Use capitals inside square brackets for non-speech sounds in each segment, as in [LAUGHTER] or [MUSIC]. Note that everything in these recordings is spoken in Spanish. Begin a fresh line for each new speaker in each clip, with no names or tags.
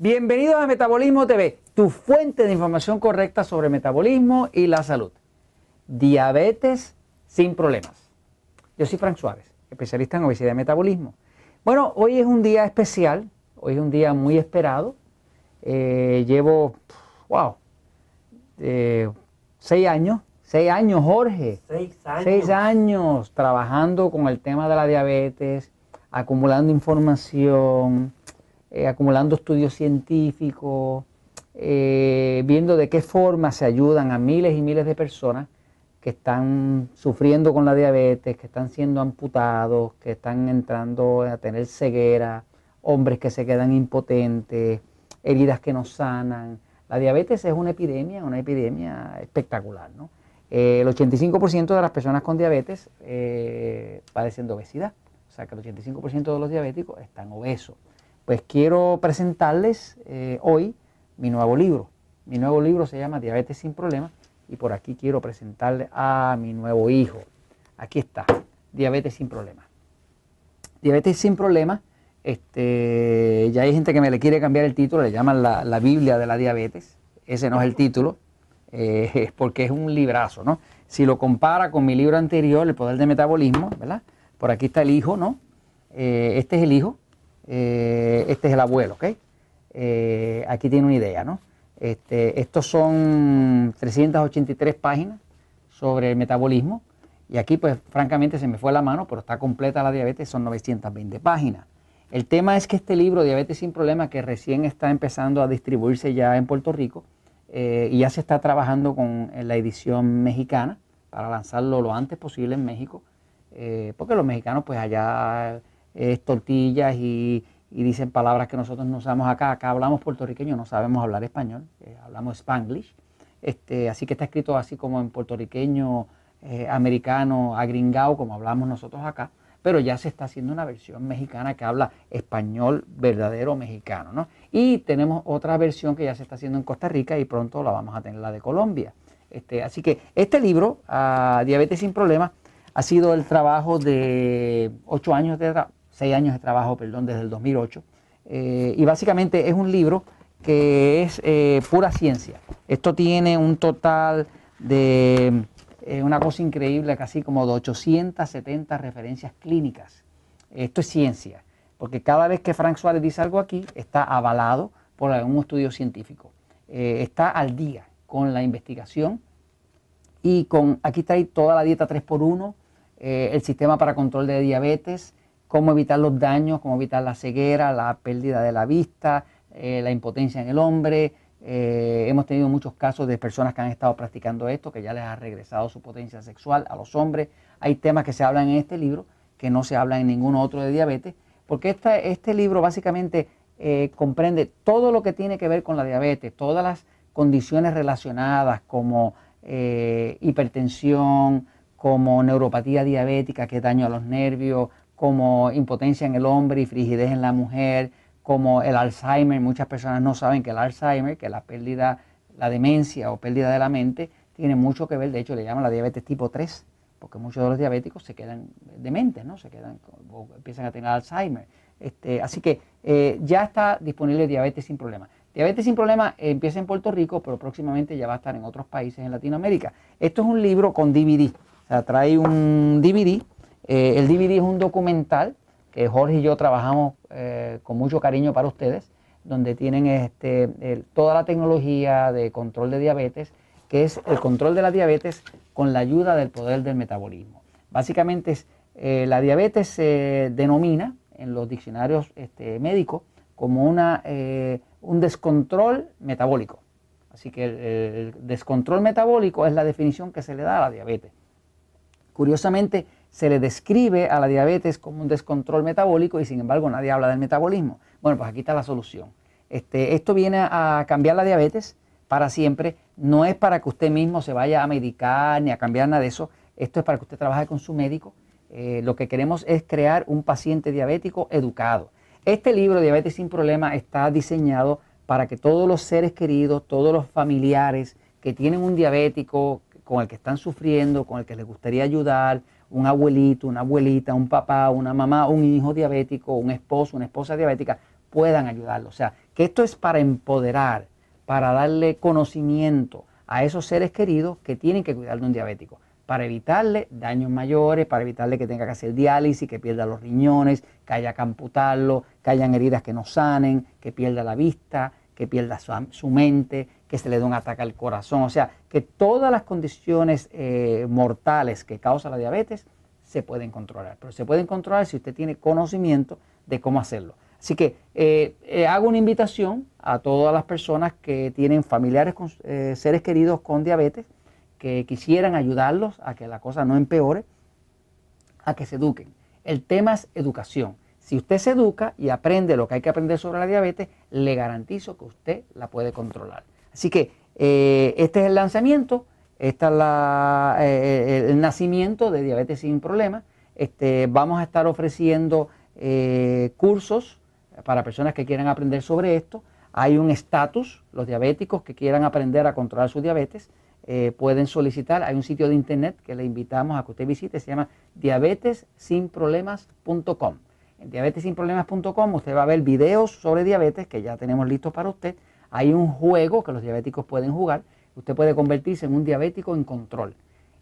Bienvenidos a Metabolismo TV, tu fuente de información correcta sobre metabolismo y la salud. Diabetes sin problemas. Yo soy Frank Suárez, especialista en obesidad y metabolismo. Bueno, hoy es un día especial, hoy es un día muy esperado. Eh, llevo, wow, eh, seis años, seis años, Jorge.
Seis años.
Seis años trabajando con el tema de la diabetes, acumulando información, eh, acumulando estudios científicos, eh, viendo de qué forma se ayudan a miles y miles de personas que están sufriendo con la diabetes, que están siendo amputados, que están entrando a tener ceguera, hombres que se quedan impotentes, heridas que no sanan. La diabetes es una epidemia, una epidemia espectacular. ¿no? Eh, el 85% de las personas con diabetes padecen de obesidad, o sea que el 85% de los diabéticos están obesos. Pues quiero presentarles eh, hoy mi nuevo libro. Mi nuevo libro se llama Diabetes sin Problemas y por aquí quiero presentarle a mi nuevo hijo. Aquí está, Diabetes sin Problemas. Diabetes sin Problemas, este, ya hay gente que me le quiere cambiar el título, le llaman la, Biblia de la diabetes. Ese no es el título, eh, [LAUGHS] porque es un librazo, ¿no? Si lo compara con mi libro anterior, El Poder del Metabolismo, ¿verdad? Por aquí está el hijo, ¿no? Eh, este es el hijo, eh, este es el abuelo, ¿ok? Eh, aquí tiene una idea, ¿no? Este, estos son 383 páginas sobre el metabolismo y aquí pues francamente se me fue la mano, pero está completa la diabetes, son 920 páginas. El tema es que este libro, Diabetes sin Problemas, que recién está empezando a distribuirse ya en Puerto Rico eh, y ya se está trabajando con la edición mexicana para lanzarlo lo antes posible en México, porque los mexicanos pues allá es tortillas y, dicen palabras que nosotros no usamos acá. Acá hablamos puertorriqueño, no sabemos hablar español, eh, hablamos spanglish. Este, así que está escrito así como en puertorriqueño, eh, americano, agringao, como hablamos nosotros acá. Pero ya se está haciendo una versión mexicana que habla español verdadero mexicano. ¿no? Y tenemos otra versión que ya se está haciendo en Costa Rica y pronto la vamos a tener la de Colombia. Este, así que este libro, ah, Diabetes sin Problemas, ha sido el trabajo de ocho años de, seis años de trabajo, perdón, desde el 2008. Eh, y básicamente es un libro que es eh, pura ciencia. Esto tiene un total de eh, una cosa increíble, casi como de 870 referencias clínicas. Esto es ciencia, porque cada vez que Frank Suárez dice algo aquí, está avalado por algún estudio científico. está al día con la investigación y con, aquí está toda la dieta 3x1, el sistema para control de diabetes, cómo evitar los daños, cómo evitar la ceguera, la pérdida de la vista, eh, la impotencia en el hombre. Eh, hemos tenido muchos casos de personas que han estado practicando esto, que ya les ha regresado su potencia sexual a los hombres. Hay temas que se hablan en este libro que no se hablan en ningún otro de diabetes, porque este libro básicamente eh, comprende todo lo que tiene que ver con la diabetes, todas las condiciones relacionadas como hipertensión, como neuropatía diabética, que daño a los nervios, como impotencia en el hombre y frigidez en la mujer, como el Alzheimer. Muchas personas no saben que el Alzheimer, que la pérdida, la demencia o pérdida de la mente, tiene mucho que ver, de hecho le llaman la diabetes tipo 3, porque muchos de los diabéticos se quedan dementes, ¿no? Se quedan, o empiezan a tener Alzheimer. Este, así que eh, ya está disponible diabetes sin problema. Diabetes sin problema empieza en Puerto Rico, pero próximamente ya va a estar en otros países en Latinoamérica. Esto es un libro con DVD, o sea, trae un DVD eh, el DVD es un documental que Jorge y yo trabajamos eh, con mucho cariño para ustedes, donde tienen este, toda la tecnología de control de diabetes, que es el control de la diabetes con la ayuda del poder del metabolismo. Básicamente eh, la diabetes se denomina en los diccionarios este, médicos como una, un descontrol metabólico. Así que el descontrol metabólico es la definición que se le da a la diabetes. Curiosamente, se le describe a la diabetes como un descontrol metabólico y sin embargo nadie habla del metabolismo. Bueno, pues aquí está la solución. Este, esto viene a cambiar la diabetes para siempre. No es para que usted mismo se vaya a medicar ni a cambiar nada de eso. Esto es para que usted trabaje con su médico. Eh, lo que queremos es crear un paciente diabético educado. Este libro, Diabetes sin Problema, está diseñado para que todos los seres queridos, todos los familiares que tienen un diabético con el que están sufriendo, con el que les gustaría ayudar, un abuelito, una abuelita, un papá, una mamá, un hijo diabético, un esposo, una esposa diabética, puedan ayudarlo. O sea, que esto es para empoderar, para darle conocimiento a esos seres queridos que tienen que cuidar de un diabético, para evitarle daños mayores, para evitarle que tenga que hacer diálisis, que pierda los riñones, que haya que amputarlo, que hayan heridas que no sanen, que pierda la vista, que pierda su, mente, que se le dé un ataque al corazón. O sea, que todas las condiciones eh, mortales que causa la diabetes se pueden controlar. Pero se pueden controlar si usted tiene conocimiento de cómo hacerlo. Así que eh, eh, hago una invitación a todas las personas que tienen familiares, con, seres queridos con diabetes, que quisieran ayudarlos a que la cosa no empeore, a que se eduquen. El tema es educación. Si usted se educa y aprende lo que hay que aprender sobre la diabetes, le garantizo que usted la puede controlar. Así que este es el lanzamiento, este es la, el nacimiento de Diabetes sin Problemas. Este, vamos a estar ofreciendo cursos para personas que quieran aprender sobre esto. Hay un estatus, los diabéticos que quieran aprender a controlar su diabetes eh, pueden solicitar, hay un sitio de internet que le invitamos a que usted visite, se llama diabetesinproblemas.com. En diabetesinproblemas.com usted va a ver videos sobre diabetes que ya tenemos listos para usted. Hay un juego que los diabéticos pueden jugar. Usted puede convertirse en un diabético en control.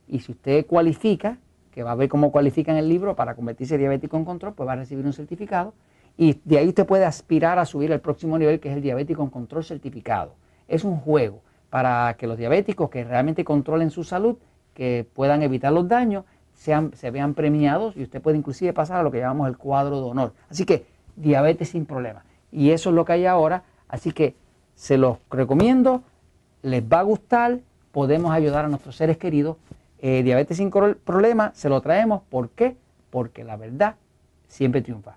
Y si usted cualifica, que va a ver cómo cualifica en el libro para convertirse en diabético en control, pues va a recibir un certificado y de ahí usted puede aspirar a subir al próximo nivel, que es el diabético en control certificado. Es un juego para que los diabéticos que realmente controlen su salud, que puedan evitar los daños, sean, se vean premiados y usted puede inclusive pasar a lo que llamamos el cuadro de honor. Así que diabetes sin problema. Y eso es lo que hay ahora. Así que se los recomiendo, les va a gustar, podemos ayudar a nuestros seres queridos. Eh, diabetes sin problema se lo traemos. ¿Por qué? Porque la verdad siempre triunfa.